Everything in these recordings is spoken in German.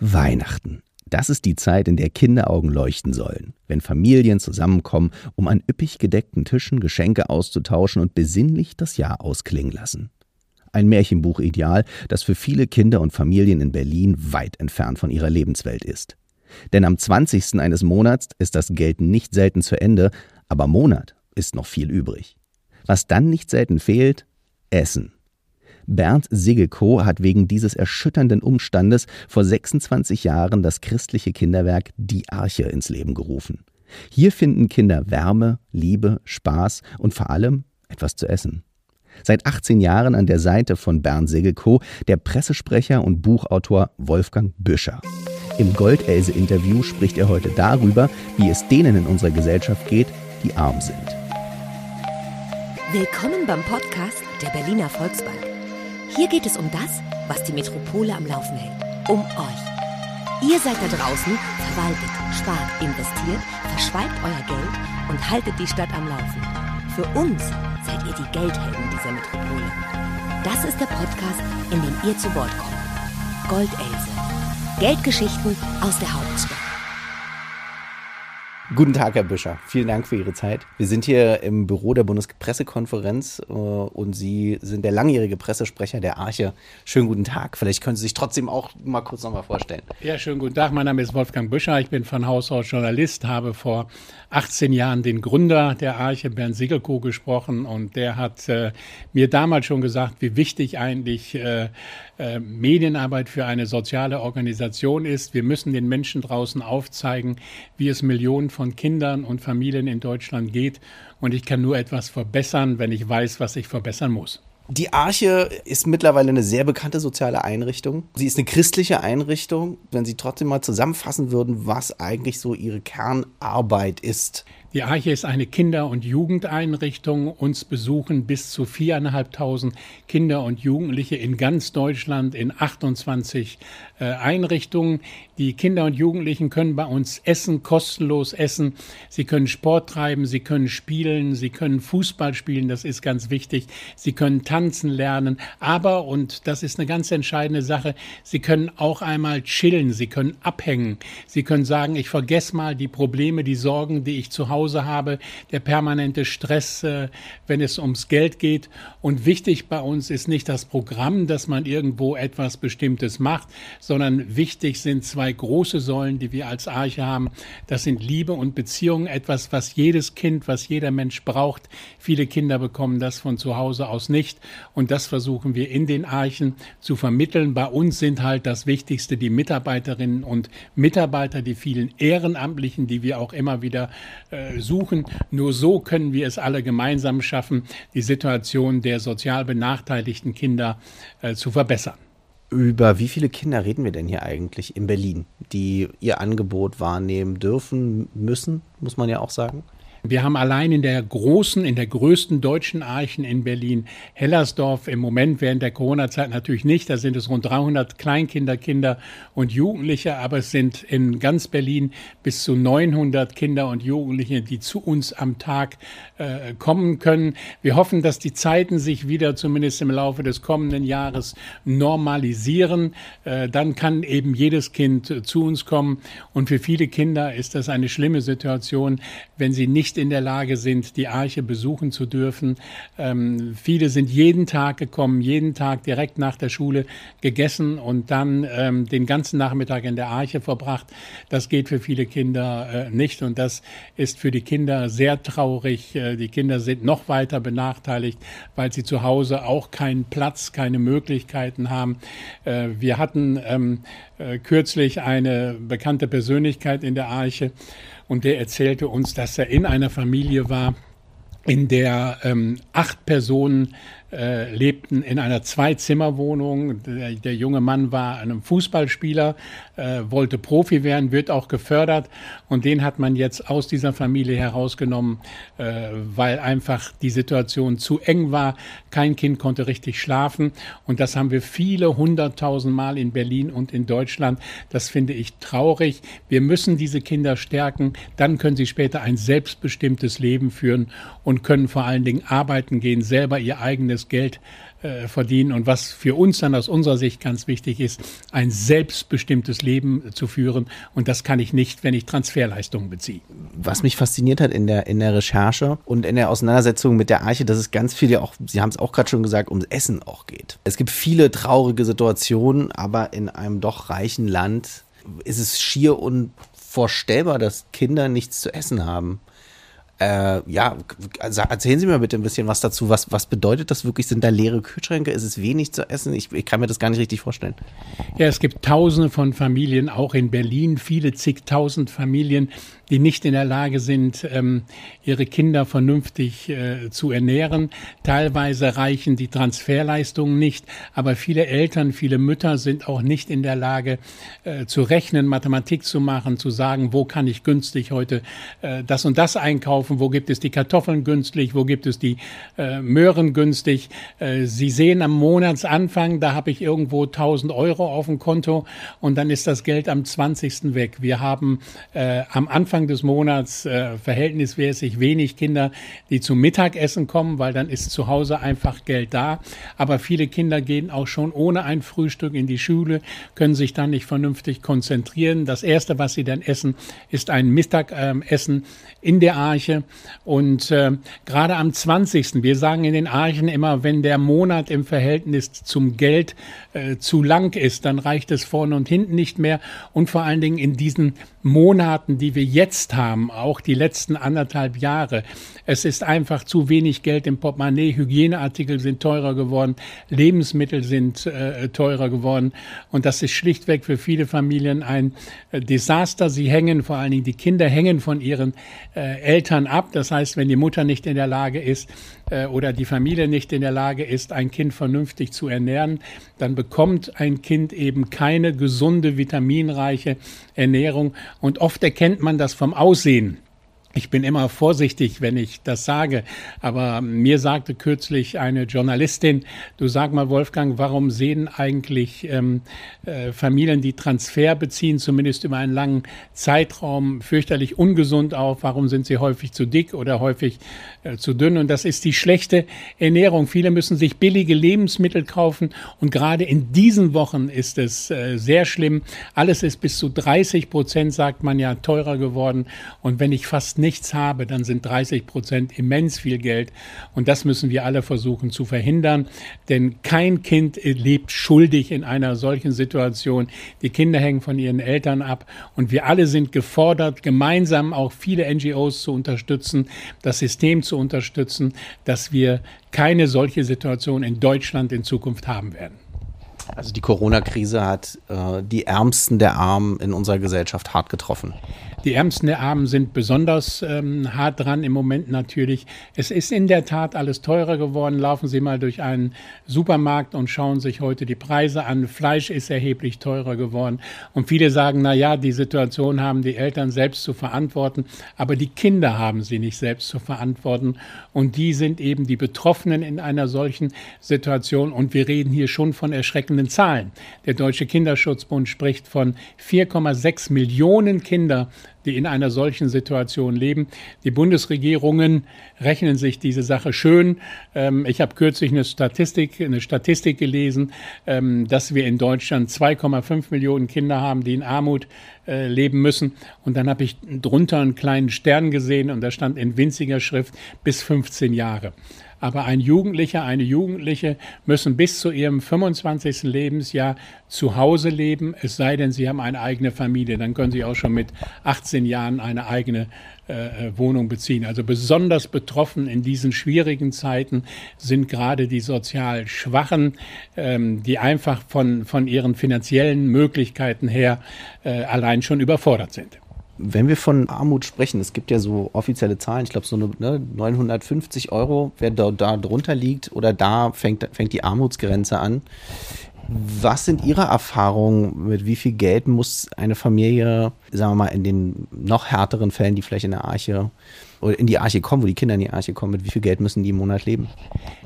Weihnachten. Das ist die Zeit, in der Kinderaugen leuchten sollen, wenn Familien zusammenkommen, um an üppig gedeckten Tischen Geschenke auszutauschen und besinnlich das Jahr ausklingen lassen. Ein Märchenbuchideal, das für viele Kinder und Familien in Berlin weit entfernt von ihrer Lebenswelt ist. Denn am 20. eines Monats ist das Geld nicht selten zu Ende, aber Monat ist noch viel übrig. Was dann nicht selten fehlt? Essen. Bernd Sigelko hat wegen dieses erschütternden Umstandes vor 26 Jahren das christliche Kinderwerk Die Arche ins Leben gerufen. Hier finden Kinder Wärme, Liebe, Spaß und vor allem etwas zu essen. Seit 18 Jahren an der Seite von Bernd Segelko der Pressesprecher und Buchautor Wolfgang Büscher. Im Goldelse-Interview spricht er heute darüber, wie es denen in unserer Gesellschaft geht, die arm sind. Willkommen beim Podcast der Berliner Volksbank. Hier geht es um das, was die Metropole am Laufen hält. Um euch. Ihr seid da draußen, verwaltet, spart, investiert, verschweigt euer Geld und haltet die Stadt am Laufen. Für uns seid ihr die Geldhelden dieser Metropole. Das ist der Podcast, in dem ihr zu Wort kommt. Goldelse. Geldgeschichten aus der Hauptstadt. Guten Tag, Herr Büscher. Vielen Dank für Ihre Zeit. Wir sind hier im Büro der Bundespressekonferenz äh, und Sie sind der langjährige Pressesprecher der Arche. Schönen guten Tag. Vielleicht können Sie sich trotzdem auch mal kurz noch mal vorstellen. Ja, schönen guten Tag. Mein Name ist Wolfgang Büscher. Ich bin von Haus aus Journalist, habe vor 18 Jahren den Gründer der Arche, Bernd Siegelko, gesprochen und der hat äh, mir damals schon gesagt, wie wichtig eigentlich äh, äh, Medienarbeit für eine soziale Organisation ist. Wir müssen den Menschen draußen aufzeigen, wie es Millionen von Kindern und Familien in Deutschland geht. Und ich kann nur etwas verbessern, wenn ich weiß, was ich verbessern muss. Die Arche ist mittlerweile eine sehr bekannte soziale Einrichtung. Sie ist eine christliche Einrichtung. Wenn Sie trotzdem mal zusammenfassen würden, was eigentlich so Ihre Kernarbeit ist. Die Arche ist eine Kinder- und Jugendeinrichtung. Uns besuchen bis zu viereinhalbtausend Kinder und Jugendliche in ganz Deutschland in 28 äh, Einrichtungen. Die Kinder und Jugendlichen können bei uns essen, kostenlos essen. Sie können Sport treiben, sie können spielen, sie können Fußball spielen, das ist ganz wichtig. Sie können tanzen lernen. Aber, und das ist eine ganz entscheidende Sache, sie können auch einmal chillen, sie können abhängen. Sie können sagen, ich vergesse mal die Probleme, die Sorgen, die ich zu Hause Hause habe, der permanente Stress, äh, wenn es ums Geld geht. Und wichtig bei uns ist nicht das Programm, dass man irgendwo etwas Bestimmtes macht, sondern wichtig sind zwei große Säulen, die wir als Arche haben. Das sind Liebe und Beziehung, etwas, was jedes Kind, was jeder Mensch braucht. Viele Kinder bekommen das von zu Hause aus nicht. Und das versuchen wir in den Archen zu vermitteln. Bei uns sind halt das Wichtigste die Mitarbeiterinnen und Mitarbeiter, die vielen Ehrenamtlichen, die wir auch immer wieder äh, suchen. Nur so können wir es alle gemeinsam schaffen, die Situation der sozial benachteiligten Kinder äh, zu verbessern. Über wie viele Kinder reden wir denn hier eigentlich in Berlin, die ihr Angebot wahrnehmen dürfen, müssen, muss man ja auch sagen? Wir haben allein in der großen, in der größten deutschen Archen in Berlin, Hellersdorf, im Moment während der Corona-Zeit natürlich nicht, da sind es rund 300 Kleinkinder, Kinder und Jugendliche, aber es sind in ganz Berlin bis zu 900 Kinder und Jugendliche, die zu uns am Tag äh, kommen können. Wir hoffen, dass die Zeiten sich wieder zumindest im Laufe des kommenden Jahres normalisieren. Äh, dann kann eben jedes Kind zu uns kommen und für viele Kinder ist das eine schlimme Situation, wenn sie nicht nicht in der Lage sind, die Arche besuchen zu dürfen. Ähm, viele sind jeden Tag gekommen, jeden Tag direkt nach der Schule gegessen und dann ähm, den ganzen Nachmittag in der Arche verbracht. Das geht für viele Kinder äh, nicht und das ist für die Kinder sehr traurig. Äh, die Kinder sind noch weiter benachteiligt, weil sie zu Hause auch keinen Platz, keine Möglichkeiten haben. Äh, wir hatten ähm, äh, kürzlich eine bekannte Persönlichkeit in der Arche und der erzählte uns, dass er in einer Familie war, in der ähm, acht Personen äh, lebten in einer Zwei-Zimmer-Wohnung. Der, der, junge Mann war ein Fußballspieler, äh, wollte Profi werden, wird auch gefördert und den hat man jetzt aus dieser Familie herausgenommen, äh, weil einfach die Situation zu eng war. Kein Kind konnte richtig schlafen und das haben wir viele hunderttausend Mal in Berlin und in Deutschland. Das finde ich traurig. Wir müssen diese Kinder stärken, dann können sie später ein selbstbestimmtes Leben führen und können vor allen Dingen arbeiten gehen, selber ihr eigenes das Geld äh, verdienen und was für uns dann aus unserer Sicht ganz wichtig ist, ein selbstbestimmtes Leben zu führen. Und das kann ich nicht, wenn ich Transferleistungen beziehe. Was mich fasziniert hat in der, in der Recherche und in der Auseinandersetzung mit der Arche, dass es ganz viel ja auch, Sie haben es auch gerade schon gesagt, ums Essen auch geht. Es gibt viele traurige Situationen, aber in einem doch reichen Land ist es schier unvorstellbar, dass Kinder nichts zu essen haben. Äh, ja, erzählen Sie mir bitte ein bisschen was dazu. Was, was bedeutet das wirklich? Sind da leere Kühlschränke? Ist es wenig zu essen? Ich, ich kann mir das gar nicht richtig vorstellen. Ja, es gibt tausende von Familien, auch in Berlin, viele zigtausend Familien, die nicht in der Lage sind, ähm, ihre Kinder vernünftig äh, zu ernähren. Teilweise reichen die Transferleistungen nicht, aber viele Eltern, viele Mütter sind auch nicht in der Lage äh, zu rechnen, Mathematik zu machen, zu sagen, wo kann ich günstig heute äh, das und das einkaufen, wo gibt es die Kartoffeln günstig, wo gibt es die äh, Möhren günstig. Äh, Sie sehen am Monatsanfang, da habe ich irgendwo 1000 Euro auf dem Konto und dann ist das Geld am 20. weg. Wir haben äh, am Anfang Anfang des Monats äh, verhältnismäßig wenig Kinder, die zum Mittagessen kommen, weil dann ist zu Hause einfach Geld da. Aber viele Kinder gehen auch schon ohne ein Frühstück in die Schule, können sich dann nicht vernünftig konzentrieren. Das Erste, was sie dann essen, ist ein Mittagessen in der Arche. Und äh, gerade am 20. Wir sagen in den Archen immer, wenn der Monat im Verhältnis zum Geld äh, zu lang ist, dann reicht es vorne und hinten nicht mehr. Und vor allen Dingen in diesen Monaten, die wir jetzt haben, auch die letzten anderthalb Jahre. Es ist einfach zu wenig Geld im Portemonnaie. Hygieneartikel sind teurer geworden, Lebensmittel sind äh, teurer geworden. Und das ist schlichtweg für viele Familien ein äh, Desaster. Sie hängen, vor allen Dingen die Kinder hängen von ihren äh, Eltern ab. Das heißt, wenn die Mutter nicht in der Lage ist äh, oder die Familie nicht in der Lage ist, ein Kind vernünftig zu ernähren, dann bekommt ein Kind eben keine gesunde, vitaminreiche Ernährung. Und oft erkennt man das vom Aussehen. Ich bin immer vorsichtig, wenn ich das sage, aber mir sagte kürzlich eine Journalistin, du sag mal Wolfgang, warum sehen eigentlich ähm, äh, Familien, die Transfer beziehen, zumindest über einen langen Zeitraum, fürchterlich ungesund auf? Warum sind sie häufig zu dick oder häufig äh, zu dünn? Und das ist die schlechte Ernährung. Viele müssen sich billige Lebensmittel kaufen und gerade in diesen Wochen ist es äh, sehr schlimm. Alles ist bis zu 30 Prozent, sagt man ja, teurer geworden. Und wenn ich fast nichts habe, dann sind 30 Prozent immens viel Geld. Und das müssen wir alle versuchen zu verhindern. Denn kein Kind lebt schuldig in einer solchen Situation. Die Kinder hängen von ihren Eltern ab. Und wir alle sind gefordert, gemeinsam auch viele NGOs zu unterstützen, das System zu unterstützen, dass wir keine solche Situation in Deutschland in Zukunft haben werden. Also die Corona-Krise hat äh, die Ärmsten der Armen in unserer Gesellschaft hart getroffen. Die Ärmsten der Armen sind besonders ähm, hart dran im Moment natürlich. Es ist in der Tat alles teurer geworden. Laufen Sie mal durch einen Supermarkt und schauen sich heute die Preise an. Fleisch ist erheblich teurer geworden. Und viele sagen, na ja, die Situation haben die Eltern selbst zu verantworten. Aber die Kinder haben sie nicht selbst zu verantworten. Und die sind eben die Betroffenen in einer solchen Situation. Und wir reden hier schon von erschreckenden Zahlen. Der Deutsche Kinderschutzbund spricht von 4,6 Millionen Kinder, die in einer solchen Situation leben. Die Bundesregierungen rechnen sich diese Sache schön. Ähm, ich habe kürzlich eine Statistik, eine Statistik gelesen, ähm, dass wir in Deutschland 2,5 Millionen Kinder haben, die in Armut äh, leben müssen. Und dann habe ich drunter einen kleinen Stern gesehen und da stand in winziger Schrift bis 15 Jahre. Aber ein Jugendlicher, eine Jugendliche müssen bis zu ihrem 25. Lebensjahr zu Hause leben, es sei denn, sie haben eine eigene Familie. Dann können sie auch schon mit 18 Jahren eine eigene äh, Wohnung beziehen. Also besonders betroffen in diesen schwierigen Zeiten sind gerade die sozial Schwachen, ähm, die einfach von, von ihren finanziellen Möglichkeiten her äh, allein schon überfordert sind. Wenn wir von Armut sprechen, es gibt ja so offizielle Zahlen, ich glaube so eine, ne, 950 Euro, wer da, da drunter liegt oder da fängt, fängt die Armutsgrenze an. Was sind Ihre Erfahrungen? Mit wie viel Geld muss eine Familie, sagen wir mal, in den noch härteren Fällen, die vielleicht in der Arche oder in die Arche kommen, wo die Kinder in die Arche kommen, mit wie viel Geld müssen die im Monat leben?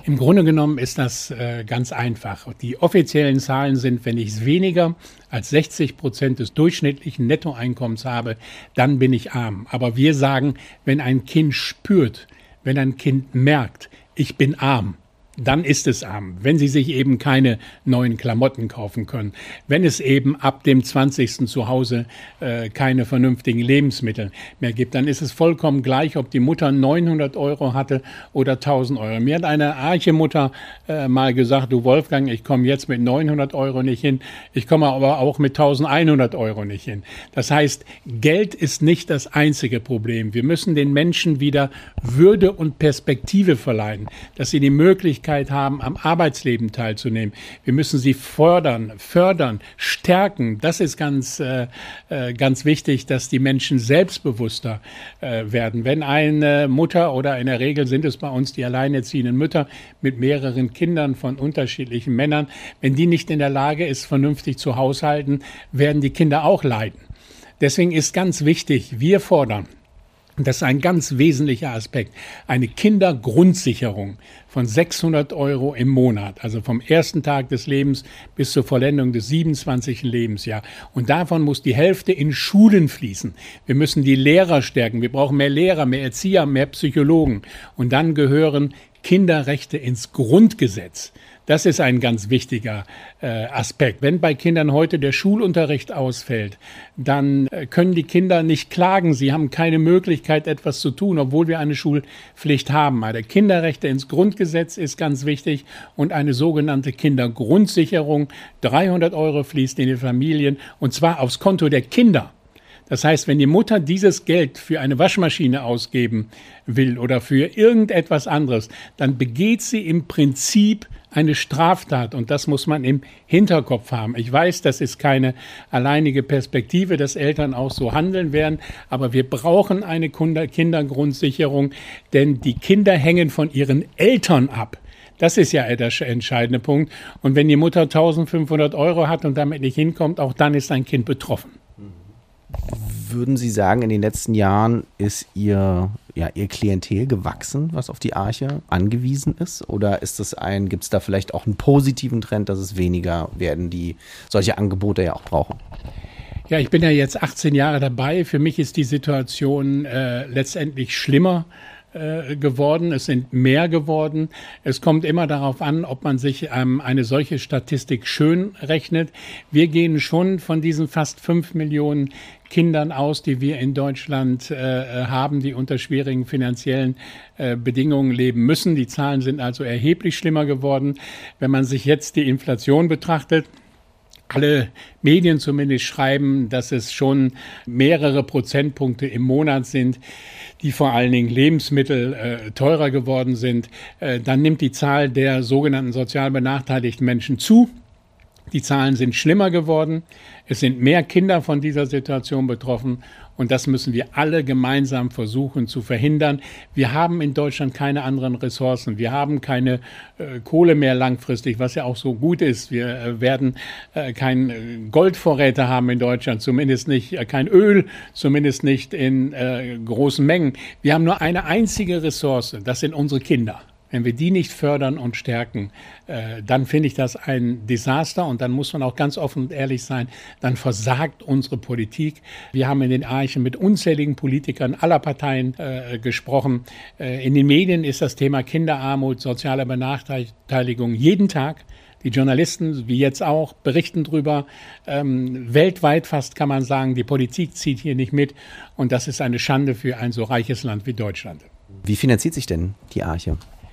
Im Grunde genommen ist das äh, ganz einfach. Die offiziellen Zahlen sind, wenn ich weniger als 60 Prozent des durchschnittlichen Nettoeinkommens habe, dann bin ich arm. Aber wir sagen, wenn ein Kind spürt, wenn ein Kind merkt, ich bin arm, dann ist es arm. Wenn Sie sich eben keine neuen Klamotten kaufen können, wenn es eben ab dem 20. zu Hause äh, keine vernünftigen Lebensmittel mehr gibt, dann ist es vollkommen gleich, ob die Mutter 900 Euro hatte oder 1000 Euro. Mir hat eine Arche-Mutter äh, mal gesagt, du Wolfgang, ich komme jetzt mit 900 Euro nicht hin, ich komme aber auch mit 1100 Euro nicht hin. Das heißt, Geld ist nicht das einzige Problem. Wir müssen den Menschen wieder Würde und Perspektive verleihen, dass sie die Möglichkeit haben, am Arbeitsleben teilzunehmen. Wir müssen sie fördern, fördern, stärken. Das ist ganz, äh, äh, ganz wichtig, dass die Menschen selbstbewusster äh, werden. Wenn eine Mutter oder in der Regel sind es bei uns die alleinerziehenden Mütter mit mehreren Kindern von unterschiedlichen Männern, wenn die nicht in der Lage ist, vernünftig zu haushalten, werden die Kinder auch leiden. Deswegen ist ganz wichtig, wir fordern, das ist ein ganz wesentlicher Aspekt. Eine Kindergrundsicherung von 600 Euro im Monat, also vom ersten Tag des Lebens bis zur Vollendung des 27. Lebensjahr. Und davon muss die Hälfte in Schulen fließen. Wir müssen die Lehrer stärken. Wir brauchen mehr Lehrer, mehr Erzieher, mehr Psychologen. Und dann gehören Kinderrechte ins Grundgesetz. Das ist ein ganz wichtiger äh, Aspekt. Wenn bei Kindern heute der Schulunterricht ausfällt, dann äh, können die Kinder nicht klagen. Sie haben keine Möglichkeit, etwas zu tun, obwohl wir eine Schulpflicht haben. Also Kinderrechte ins Grundgesetz ist ganz wichtig und eine sogenannte Kindergrundsicherung. 300 Euro fließt in die Familien und zwar aufs Konto der Kinder. Das heißt, wenn die Mutter dieses Geld für eine Waschmaschine ausgeben will oder für irgendetwas anderes, dann begeht sie im Prinzip eine Straftat und das muss man im Hinterkopf haben. Ich weiß, das ist keine alleinige Perspektive, dass Eltern auch so handeln werden, aber wir brauchen eine Kindergrundsicherung, denn die Kinder hängen von ihren Eltern ab. Das ist ja der entscheidende Punkt. Und wenn die Mutter 1500 Euro hat und damit nicht hinkommt, auch dann ist ein Kind betroffen würden Sie sagen, in den letzten Jahren ist Ihr, ja, Ihr Klientel gewachsen, was auf die Arche angewiesen ist? Oder ist es ein, gibt es da vielleicht auch einen positiven Trend, dass es weniger werden, die solche Angebote ja auch brauchen? Ja, ich bin ja jetzt 18 Jahre dabei. Für mich ist die Situation äh, letztendlich schlimmer äh, geworden, es sind mehr geworden. Es kommt immer darauf an, ob man sich ähm, eine solche Statistik schön rechnet. Wir gehen schon von diesen fast fünf Millionen Kindern aus, die wir in Deutschland äh, haben, die unter schwierigen finanziellen äh, Bedingungen leben müssen. Die Zahlen sind also erheblich schlimmer geworden. Wenn man sich jetzt die Inflation betrachtet, alle Medien zumindest schreiben, dass es schon mehrere Prozentpunkte im Monat sind, die vor allen Dingen Lebensmittel äh, teurer geworden sind. Äh, dann nimmt die Zahl der sogenannten sozial benachteiligten Menschen zu. Die Zahlen sind schlimmer geworden. Es sind mehr Kinder von dieser Situation betroffen. Und das müssen wir alle gemeinsam versuchen zu verhindern. Wir haben in Deutschland keine anderen Ressourcen. Wir haben keine äh, Kohle mehr langfristig, was ja auch so gut ist. Wir äh, werden äh, kein äh, Goldvorräte haben in Deutschland, zumindest nicht äh, kein Öl, zumindest nicht in äh, großen Mengen. Wir haben nur eine einzige Ressource. Das sind unsere Kinder. Wenn wir die nicht fördern und stärken, äh, dann finde ich das ein Desaster und dann muss man auch ganz offen und ehrlich sein, dann versagt unsere Politik. Wir haben in den Archen mit unzähligen Politikern aller Parteien äh, gesprochen. Äh, in den Medien ist das Thema Kinderarmut, soziale Benachteiligung jeden Tag. Die Journalisten, wie jetzt auch, berichten drüber. Ähm, weltweit fast kann man sagen, die Politik zieht hier nicht mit. Und das ist eine Schande für ein so reiches Land wie Deutschland. Wie finanziert sich denn die Arche?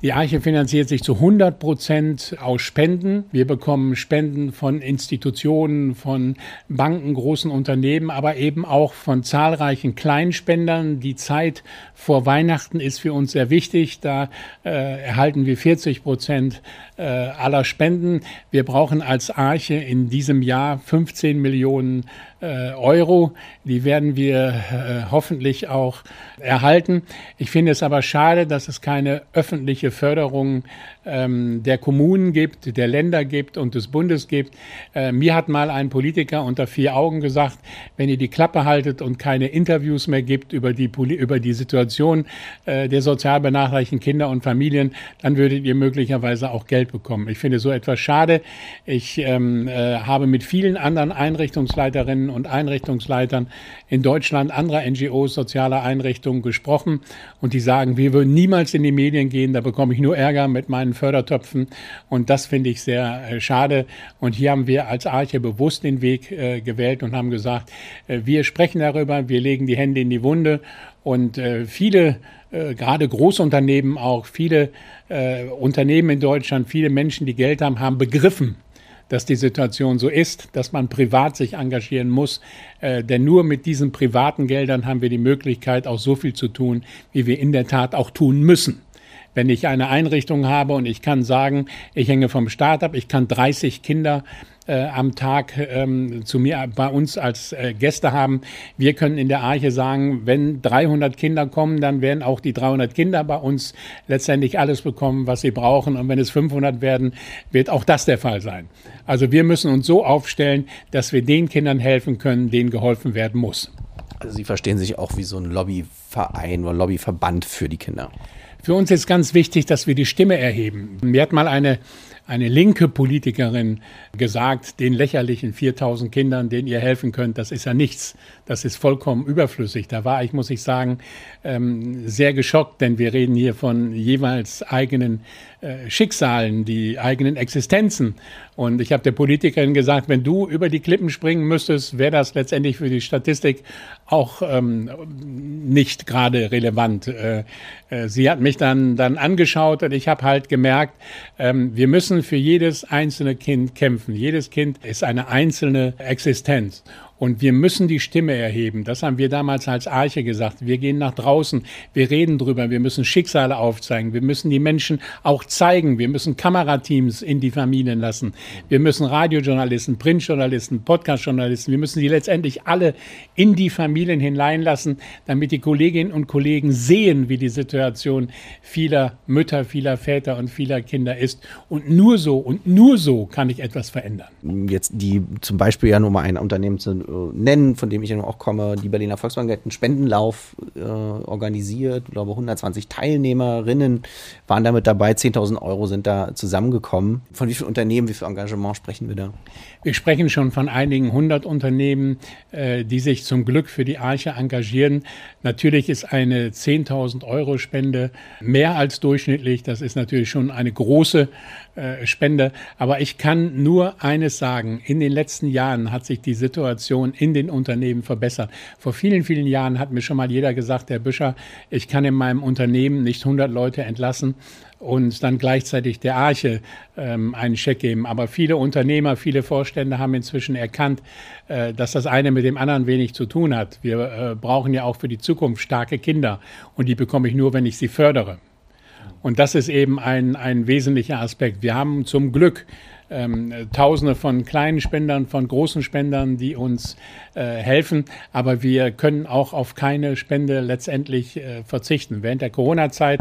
Die Arche finanziert sich zu 100 Prozent aus Spenden. Wir bekommen Spenden von Institutionen, von Banken, großen Unternehmen, aber eben auch von zahlreichen Kleinspendern. Die Zeit vor Weihnachten ist für uns sehr wichtig. Da äh, erhalten wir 40 Prozent äh, aller Spenden. Wir brauchen als Arche in diesem Jahr 15 Millionen äh, Euro. Die werden wir äh, hoffentlich auch erhalten. Ich finde es aber schade, dass es keine öffentliche Förderung ähm, der Kommunen gibt, der Länder gibt und des Bundes gibt. Äh, mir hat mal ein Politiker unter vier Augen gesagt, wenn ihr die Klappe haltet und keine Interviews mehr gibt über die, über die Situation äh, der sozial benachteiligten Kinder und Familien, dann würdet ihr möglicherweise auch Geld bekommen. Ich finde so etwas schade. Ich ähm, äh, habe mit vielen anderen Einrichtungsleiterinnen und Einrichtungsleitern in Deutschland anderer NGOs, sozialer Einrichtungen gesprochen und die sagen, wir würden niemals in die Medien gehen, da bekomme ich nur Ärger mit meinen Fördertöpfen. Und das finde ich sehr äh, schade. Und hier haben wir als Arche bewusst den Weg äh, gewählt und haben gesagt, äh, wir sprechen darüber, wir legen die Hände in die Wunde. Und äh, viele, äh, gerade Großunternehmen auch, viele Unternehmen in Deutschland, viele Menschen, die Geld haben, haben begriffen, dass die Situation so ist, dass man privat sich engagieren muss. Äh, denn nur mit diesen privaten Geldern haben wir die Möglichkeit, auch so viel zu tun, wie wir in der Tat auch tun müssen. Wenn ich eine Einrichtung habe und ich kann sagen, ich hänge vom Staat ab, ich kann 30 Kinder äh, am Tag ähm, zu mir bei uns als äh, Gäste haben. Wir können in der Arche sagen, wenn 300 Kinder kommen, dann werden auch die 300 Kinder bei uns letztendlich alles bekommen, was sie brauchen. Und wenn es 500 werden, wird auch das der Fall sein. Also wir müssen uns so aufstellen, dass wir den Kindern helfen können, denen geholfen werden muss. Also Sie verstehen sich auch wie so ein Lobbyverein oder Lobbyverband für die Kinder. Für uns ist ganz wichtig, dass wir die Stimme erheben. Mir hat mal eine eine linke Politikerin gesagt, den lächerlichen 4000 Kindern, denen ihr helfen könnt, das ist ja nichts. Das ist vollkommen überflüssig. Da war ich, muss ich sagen, ähm, sehr geschockt, denn wir reden hier von jeweils eigenen äh, Schicksalen, die eigenen Existenzen. Und ich habe der Politikerin gesagt, wenn du über die Klippen springen müsstest, wäre das letztendlich für die Statistik auch ähm, nicht gerade relevant. Äh, äh, sie hat mich dann, dann angeschaut und ich habe halt gemerkt, ähm, wir müssen für jedes einzelne Kind kämpfen. Jedes Kind ist eine einzelne Existenz. Und wir müssen die Stimme erheben. Das haben wir damals als Arche gesagt. Wir gehen nach draußen. Wir reden drüber. Wir müssen Schicksale aufzeigen. Wir müssen die Menschen auch zeigen. Wir müssen Kamerateams in die Familien lassen. Wir müssen Radiojournalisten, Printjournalisten, Podcastjournalisten. Wir müssen die letztendlich alle in die Familien hineinlassen, damit die Kolleginnen und Kollegen sehen, wie die Situation vieler Mütter, vieler Väter und vieler Kinder ist. Und nur so und nur so kann ich etwas verändern. Jetzt die zum Beispiel ja nur mal ein Unternehmen zu nennen, von dem ich auch komme. Die Berliner Volksbank hat einen Spendenlauf äh, organisiert. Ich glaube, 120 Teilnehmerinnen waren damit dabei. 10.000 Euro sind da zusammengekommen. Von wie vielen Unternehmen, wie viel Engagement sprechen wir da? Wir sprechen schon von einigen hundert Unternehmen, äh, die sich zum Glück für die Arche engagieren. Natürlich ist eine 10.000 Euro Spende mehr als durchschnittlich. Das ist natürlich schon eine große äh, Spende. Aber ich kann nur eines sagen. In den letzten Jahren hat sich die Situation in den Unternehmen verbessert. Vor vielen, vielen Jahren hat mir schon mal jeder gesagt, Herr Büscher, ich kann in meinem Unternehmen nicht 100 Leute entlassen und dann gleichzeitig der Arche ähm, einen Scheck geben. Aber viele Unternehmer, viele Vorstände haben inzwischen erkannt, äh, dass das eine mit dem anderen wenig zu tun hat. Wir äh, brauchen ja auch für die Zukunft starke Kinder und die bekomme ich nur, wenn ich sie fördere. Und das ist eben ein, ein wesentlicher Aspekt. Wir haben zum Glück ähm, Tausende von kleinen Spendern, von großen Spendern, die uns äh, helfen. Aber wir können auch auf keine Spende letztendlich äh, verzichten. Während der Corona-Zeit,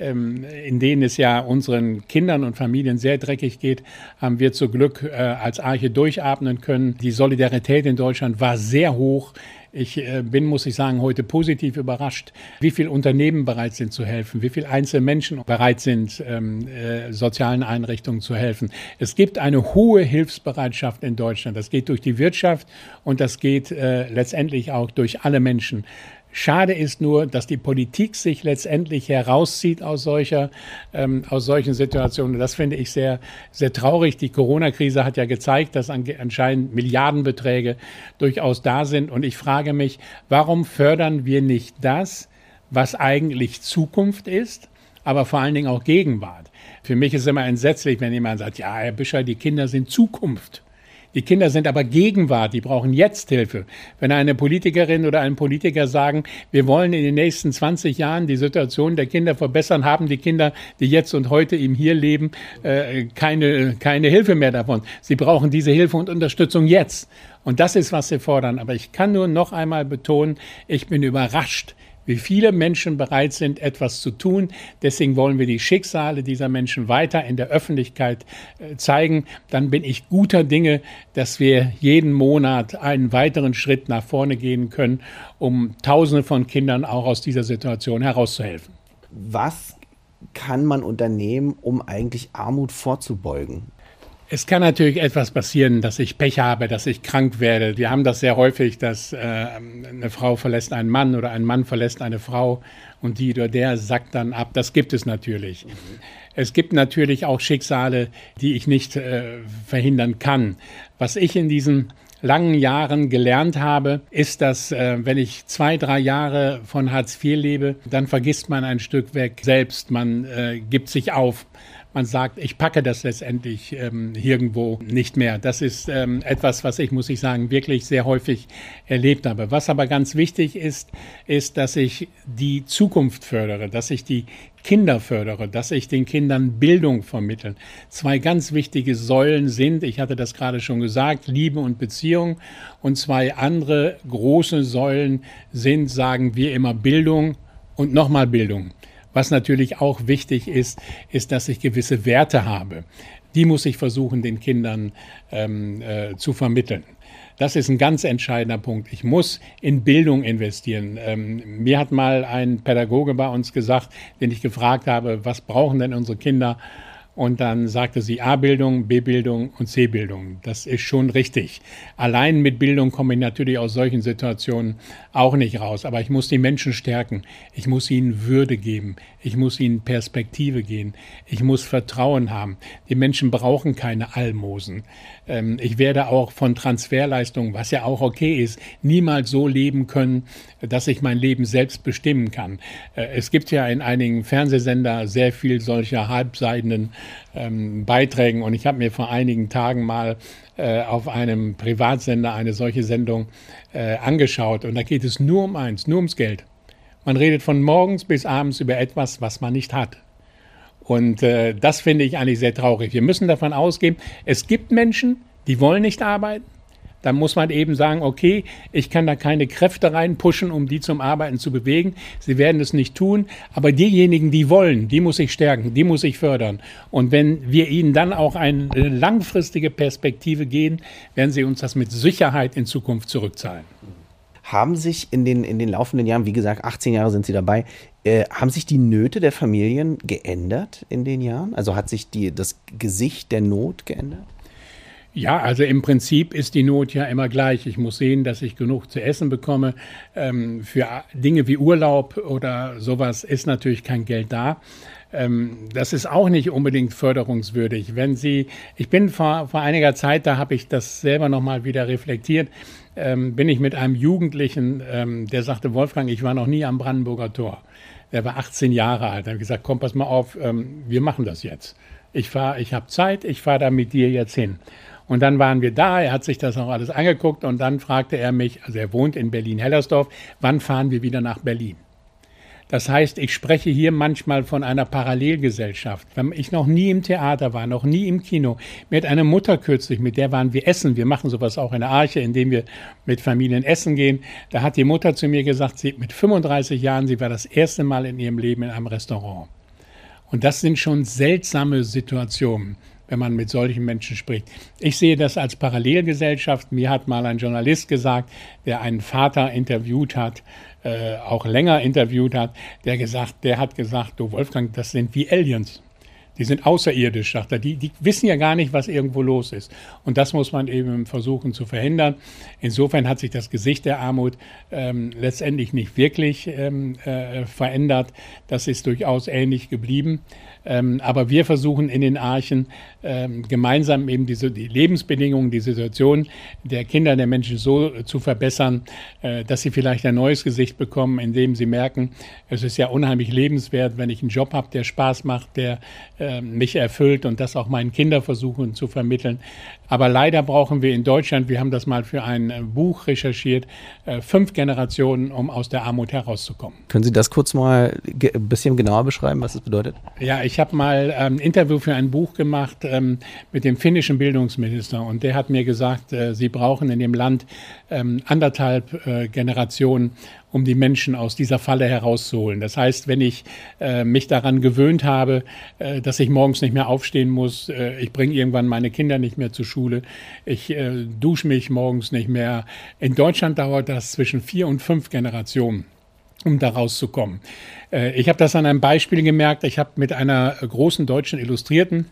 ähm, in denen es ja unseren Kindern und Familien sehr dreckig geht, haben wir zum Glück äh, als Arche durchatmen können. Die Solidarität in Deutschland war sehr hoch. Ich äh, bin, muss ich sagen, heute positiv überrascht, wie viele Unternehmen bereit sind zu helfen, wie viele einzelne Menschen bereit sind, ähm, äh, sozialen Einrichtungen zu helfen. Es gibt eine hohe Hilfsbereitschaft in Deutschland. Das geht durch die Wirtschaft und das geht äh, letztendlich auch durch alle Menschen. Schade ist nur, dass die Politik sich letztendlich herauszieht aus solcher, ähm, aus solchen Situationen. Das finde ich sehr, sehr traurig. Die Corona-Krise hat ja gezeigt, dass anscheinend Milliardenbeträge durchaus da sind. Und ich frage mich, warum fördern wir nicht das, was eigentlich Zukunft ist, aber vor allen Dingen auch Gegenwart? Für mich ist immer entsetzlich, wenn jemand sagt, ja, Herr Büscher, die Kinder sind Zukunft. Die Kinder sind aber Gegenwart, die brauchen jetzt Hilfe. Wenn eine Politikerin oder ein Politiker sagen, wir wollen in den nächsten 20 Jahren die Situation der Kinder verbessern, haben die Kinder, die jetzt und heute eben hier leben, äh, keine, keine Hilfe mehr davon. Sie brauchen diese Hilfe und Unterstützung jetzt. Und das ist, was sie fordern. Aber ich kann nur noch einmal betonen, ich bin überrascht, wie viele Menschen bereit sind, etwas zu tun. Deswegen wollen wir die Schicksale dieser Menschen weiter in der Öffentlichkeit äh, zeigen. Dann bin ich guter Dinge, dass wir jeden Monat einen weiteren Schritt nach vorne gehen können, um Tausende von Kindern auch aus dieser Situation herauszuhelfen. Was kann man unternehmen, um eigentlich Armut vorzubeugen? Es kann natürlich etwas passieren, dass ich Pech habe, dass ich krank werde. Wir haben das sehr häufig, dass äh, eine Frau verlässt einen Mann oder ein Mann verlässt eine Frau und die oder der sackt dann ab. Das gibt es natürlich. Mhm. Es gibt natürlich auch Schicksale, die ich nicht äh, verhindern kann. Was ich in diesen langen Jahren gelernt habe, ist, dass äh, wenn ich zwei, drei Jahre von Hartz IV lebe, dann vergisst man ein Stück weg selbst, man äh, gibt sich auf man sagt, ich packe das letztendlich ähm, irgendwo nicht mehr. Das ist ähm, etwas, was ich, muss ich sagen, wirklich sehr häufig erlebt habe. Was aber ganz wichtig ist, ist, dass ich die Zukunft fördere, dass ich die Kinder fördere, dass ich den Kindern Bildung vermittle. Zwei ganz wichtige Säulen sind, ich hatte das gerade schon gesagt, Liebe und Beziehung. Und zwei andere große Säulen sind, sagen wir immer, Bildung und nochmal Bildung. Was natürlich auch wichtig ist, ist, dass ich gewisse Werte habe. Die muss ich versuchen, den Kindern ähm, äh, zu vermitteln. Das ist ein ganz entscheidender Punkt. Ich muss in Bildung investieren. Ähm, mir hat mal ein Pädagoge bei uns gesagt, den ich gefragt habe, was brauchen denn unsere Kinder? Und dann sagte sie A-Bildung, B-Bildung und C-Bildung. Das ist schon richtig. Allein mit Bildung komme ich natürlich aus solchen Situationen auch nicht raus. Aber ich muss die Menschen stärken. Ich muss ihnen Würde geben. Ich muss ihnen Perspektive geben. Ich muss Vertrauen haben. Die Menschen brauchen keine Almosen. Ähm, ich werde auch von Transferleistungen, was ja auch okay ist, niemals so leben können, dass ich mein Leben selbst bestimmen kann. Äh, es gibt ja in einigen Fernsehsender sehr viel solcher halbseidenen ähm, Beiträgen und ich habe mir vor einigen Tagen mal äh, auf einem Privatsender eine solche Sendung äh, angeschaut und da geht es nur um eins, nur ums Geld. Man redet von morgens bis abends über etwas, was man nicht hat. Und äh, das finde ich eigentlich sehr traurig. Wir müssen davon ausgehen, es gibt Menschen, die wollen nicht arbeiten. Dann muss man eben sagen, okay, ich kann da keine Kräfte reinpushen, um die zum Arbeiten zu bewegen. Sie werden es nicht tun. Aber diejenigen, die wollen, die muss ich stärken, die muss ich fördern. Und wenn wir ihnen dann auch eine langfristige Perspektive geben, werden sie uns das mit Sicherheit in Zukunft zurückzahlen haben sich in den, in den laufenden Jahren, wie gesagt, 18 Jahre sind Sie dabei, äh, haben sich die Nöte der Familien geändert in den Jahren? Also hat sich die, das Gesicht der Not geändert? Ja, also im Prinzip ist die Not ja immer gleich. Ich muss sehen, dass ich genug zu essen bekomme. Ähm, für Dinge wie Urlaub oder sowas ist natürlich kein Geld da. Ähm, das ist auch nicht unbedingt förderungswürdig. Wenn Sie, ich bin vor, vor einiger Zeit, da habe ich das selber nochmal wieder reflektiert, ähm, bin ich mit einem Jugendlichen, ähm, der sagte, Wolfgang, ich war noch nie am Brandenburger Tor. Der war 18 Jahre alt. Er hat gesagt, komm, pass mal auf, ähm, wir machen das jetzt. Ich fahre, ich habe Zeit, ich fahre da mit dir jetzt hin. Und dann waren wir da, er hat sich das auch alles angeguckt und dann fragte er mich, also er wohnt in Berlin-Hellersdorf, wann fahren wir wieder nach Berlin? Das heißt, ich spreche hier manchmal von einer Parallelgesellschaft. Wenn ich noch nie im Theater war, noch nie im Kino, mit einer Mutter kürzlich, mit der waren wir essen. Wir machen sowas auch in der Arche, indem wir mit Familien essen gehen. Da hat die Mutter zu mir gesagt, sie mit 35 Jahren, sie war das erste Mal in ihrem Leben in einem Restaurant. Und das sind schon seltsame Situationen wenn man mit solchen Menschen spricht. Ich sehe das als Parallelgesellschaft. Mir hat mal ein Journalist gesagt, der einen Vater interviewt hat, äh, auch länger interviewt hat, der gesagt, der hat gesagt, du Wolfgang, das sind wie Aliens. Die sind außerirdisch, sagt er. Die, die wissen ja gar nicht, was irgendwo los ist. Und das muss man eben versuchen zu verhindern. Insofern hat sich das Gesicht der Armut ähm, letztendlich nicht wirklich ähm, äh, verändert. Das ist durchaus ähnlich geblieben. Ähm, aber wir versuchen in den Archen ähm, gemeinsam eben diese, die Lebensbedingungen, die Situation der Kinder, der Menschen so zu verbessern, äh, dass sie vielleicht ein neues Gesicht bekommen, indem sie merken, es ist ja unheimlich lebenswert, wenn ich einen Job habe, der Spaß macht, der äh, mich erfüllt und das auch meinen Kindern versuchen zu vermitteln. Aber leider brauchen wir in Deutschland, wir haben das mal für ein äh, Buch recherchiert, äh, fünf Generationen, um aus der Armut herauszukommen. Können Sie das kurz mal ein bisschen genauer beschreiben, was das bedeutet? Ja, ich habe mal ähm, ein Interview für ein Buch gemacht ähm, mit dem finnischen Bildungsminister und der hat mir gesagt, äh, Sie brauchen in dem Land ähm, anderthalb Generationen, um die Menschen aus dieser Falle herauszuholen. Das heißt, wenn ich äh, mich daran gewöhnt habe, äh, dass ich morgens nicht mehr aufstehen muss, äh, ich bringe irgendwann meine Kinder nicht mehr zur Schule, ich äh, dusche mich morgens nicht mehr. In Deutschland dauert das zwischen vier und fünf Generationen um da rauszukommen. Äh, ich habe das an einem Beispiel gemerkt. Ich habe mit einer großen deutschen Illustrierten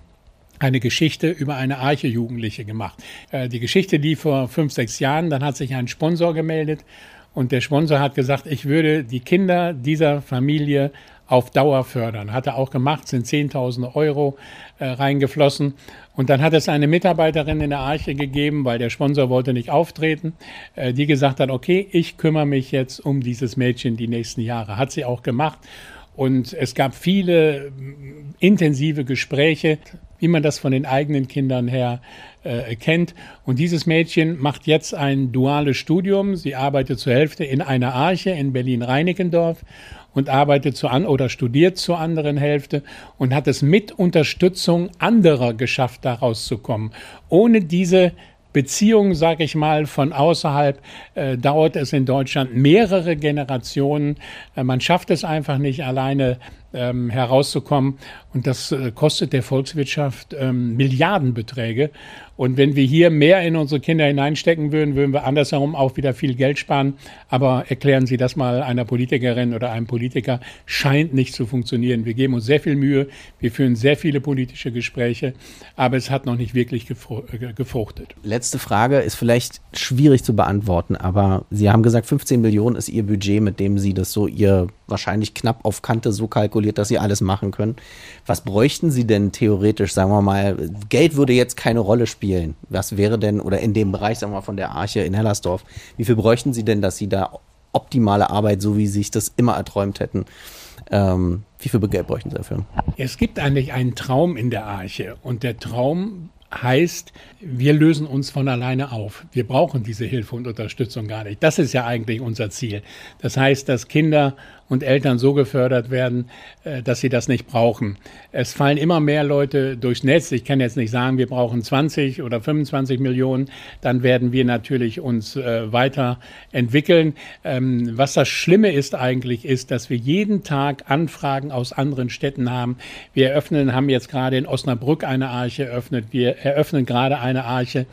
eine Geschichte über eine Arche-Jugendliche gemacht. Äh, die Geschichte lief vor fünf, sechs Jahren. Dann hat sich ein Sponsor gemeldet und der Sponsor hat gesagt, ich würde die Kinder dieser Familie auf Dauer fördern. Hat er auch gemacht, sind 10.000 Euro äh, reingeflossen. Und dann hat es eine Mitarbeiterin in der Arche gegeben, weil der Sponsor wollte nicht auftreten, äh, die gesagt hat, okay, ich kümmere mich jetzt um dieses Mädchen die nächsten Jahre. Hat sie auch gemacht. Und es gab viele intensive Gespräche, wie man das von den eigenen Kindern her äh, kennt. Und dieses Mädchen macht jetzt ein duales Studium. Sie arbeitet zur Hälfte in einer Arche in Berlin-Reinickendorf und arbeitet zu an oder studiert zur anderen Hälfte und hat es mit Unterstützung anderer geschafft, da rauszukommen. Ohne diese Beziehung, sage ich mal, von außerhalb äh, dauert es in Deutschland mehrere Generationen. Äh, man schafft es einfach nicht alleine ähm, herauszukommen. Und das äh, kostet der Volkswirtschaft ähm, Milliardenbeträge. Und wenn wir hier mehr in unsere Kinder hineinstecken würden, würden wir andersherum auch wieder viel Geld sparen. Aber erklären Sie das mal einer Politikerin oder einem Politiker, scheint nicht zu funktionieren. Wir geben uns sehr viel Mühe, wir führen sehr viele politische Gespräche, aber es hat noch nicht wirklich äh, gefruchtet. Letzte Frage ist vielleicht schwierig zu beantworten, aber Sie haben gesagt, 15 Millionen ist Ihr Budget, mit dem Sie das so Ihr wahrscheinlich knapp auf Kante so kalkuliert, dass Sie alles machen können. Was bräuchten Sie denn theoretisch, sagen wir mal, Geld würde jetzt keine Rolle spielen. Was wäre denn, oder in dem Bereich, sagen wir mal, von der Arche in Hellersdorf, wie viel bräuchten Sie denn, dass Sie da optimale Arbeit, so wie Sie sich das immer erträumt hätten, ähm, wie viel Geld bräuchten Sie dafür? Es gibt eigentlich einen Traum in der Arche und der Traum heißt, wir lösen uns von alleine auf. Wir brauchen diese Hilfe und Unterstützung gar nicht. Das ist ja eigentlich unser Ziel. Das heißt, dass Kinder und Eltern so gefördert werden, äh, dass sie das nicht brauchen. Es fallen immer mehr Leute durchs Netz. Ich kann jetzt nicht sagen, wir brauchen 20 oder 25 Millionen. Dann werden wir natürlich uns äh, weiterentwickeln. Ähm, was das Schlimme ist eigentlich, ist, dass wir jeden Tag Anfragen aus anderen Städten haben. Wir eröffnen, haben jetzt gerade in Osnabrück eine Arche eröffnet. Wir eröffnen gerade eine Arche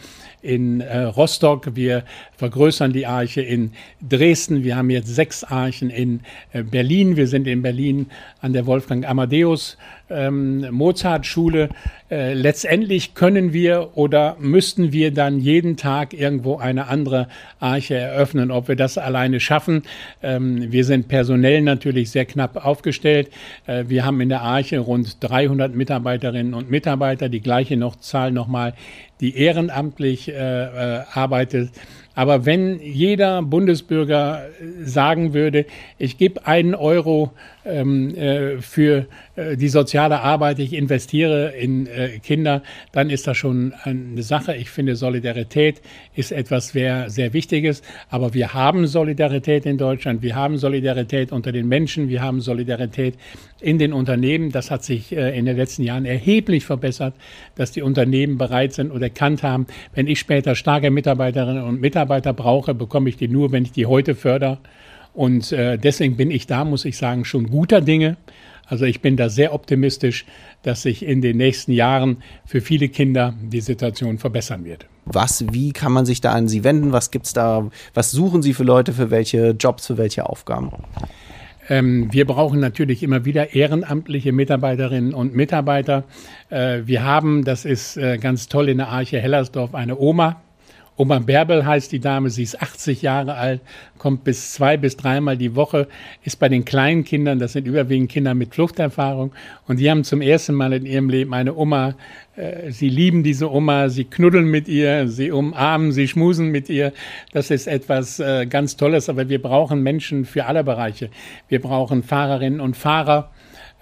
in äh, Rostock, wir vergrößern die Arche in Dresden, wir haben jetzt sechs Archen in äh, Berlin, wir sind in Berlin an der Wolfgang Amadeus ähm, Mozart-Schule. Äh, letztendlich können wir oder müssten wir dann jeden Tag irgendwo eine andere Arche eröffnen. Ob wir das alleine schaffen, ähm, wir sind personell natürlich sehr knapp aufgestellt. Äh, wir haben in der Arche rund 300 Mitarbeiterinnen und Mitarbeiter, die gleiche noch Zahl nochmal, die ehrenamtlich äh, äh, arbeitet. Aber wenn jeder Bundesbürger sagen würde, ich gebe einen Euro ähm, äh, für äh, die soziale Arbeit, ich investiere in äh, Kinder, dann ist das schon eine Sache. Ich finde, Solidarität ist etwas sehr, sehr Wichtiges. Aber wir haben Solidarität in Deutschland, wir haben Solidarität unter den Menschen, wir haben Solidarität in den Unternehmen. Das hat sich äh, in den letzten Jahren erheblich verbessert, dass die Unternehmen bereit sind und erkannt haben, wenn ich später starke Mitarbeiterinnen und Mitarbeiter brauche, bekomme ich die nur, wenn ich die heute fördere. Und äh, deswegen bin ich da, muss ich sagen, schon guter Dinge. Also ich bin da sehr optimistisch, dass sich in den nächsten Jahren für viele Kinder die Situation verbessern wird. Was, wie kann man sich da an Sie wenden? Was gibt's da? Was suchen Sie für Leute, für welche Jobs, für welche Aufgaben? Ähm, wir brauchen natürlich immer wieder ehrenamtliche Mitarbeiterinnen und Mitarbeiter. Äh, wir haben, das ist äh, ganz toll, in der Arche Hellersdorf eine Oma, Oma Bärbel heißt die Dame, sie ist 80 Jahre alt, kommt bis zwei bis dreimal die Woche, ist bei den kleinen Kindern, das sind überwiegend Kinder mit Fluchterfahrung, und die haben zum ersten Mal in ihrem Leben eine Oma. Äh, sie lieben diese Oma, sie knuddeln mit ihr, sie umarmen, sie schmusen mit ihr. Das ist etwas äh, ganz Tolles, aber wir brauchen Menschen für alle Bereiche. Wir brauchen Fahrerinnen und Fahrer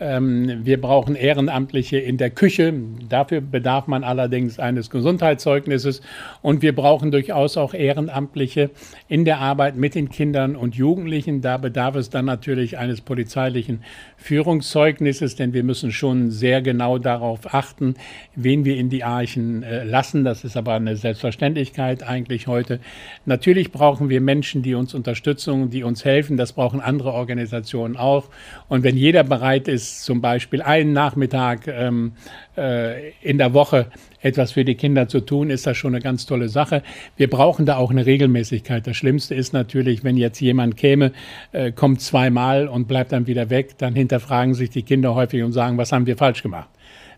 wir brauchen Ehrenamtliche in der Küche. Dafür bedarf man allerdings eines Gesundheitszeugnisses. Und wir brauchen durchaus auch Ehrenamtliche in der Arbeit mit den Kindern und Jugendlichen. Da bedarf es dann natürlich eines polizeilichen Führungszeugnisses, denn wir müssen schon sehr genau darauf achten, wen wir in die Archen äh, lassen. Das ist aber eine Selbstverständlichkeit eigentlich heute. Natürlich brauchen wir Menschen, die uns unterstützen, die uns helfen. Das brauchen andere Organisationen auch. Und wenn jeder bereit ist, zum Beispiel einen Nachmittag ähm, äh, in der Woche etwas für die Kinder zu tun, ist das schon eine ganz tolle Sache. Wir brauchen da auch eine Regelmäßigkeit. Das Schlimmste ist natürlich, wenn jetzt jemand käme, äh, kommt zweimal und bleibt dann wieder weg, dann hinterfragen sich die Kinder häufig und sagen, was haben wir falsch gemacht?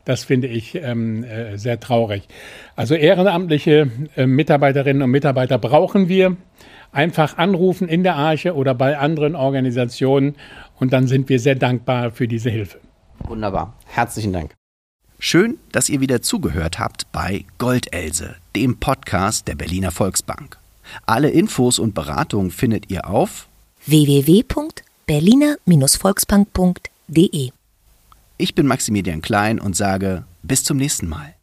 Das finde ich ähm, äh, sehr traurig. Also ehrenamtliche äh, Mitarbeiterinnen und Mitarbeiter brauchen wir. Einfach anrufen in der Arche oder bei anderen Organisationen und dann sind wir sehr dankbar für diese Hilfe. Wunderbar. Herzlichen Dank. Schön, dass ihr wieder zugehört habt bei Goldelse, dem Podcast der Berliner Volksbank. Alle Infos und Beratungen findet ihr auf www.berliner-volksbank.de. Ich bin Maximilian Klein und sage bis zum nächsten Mal.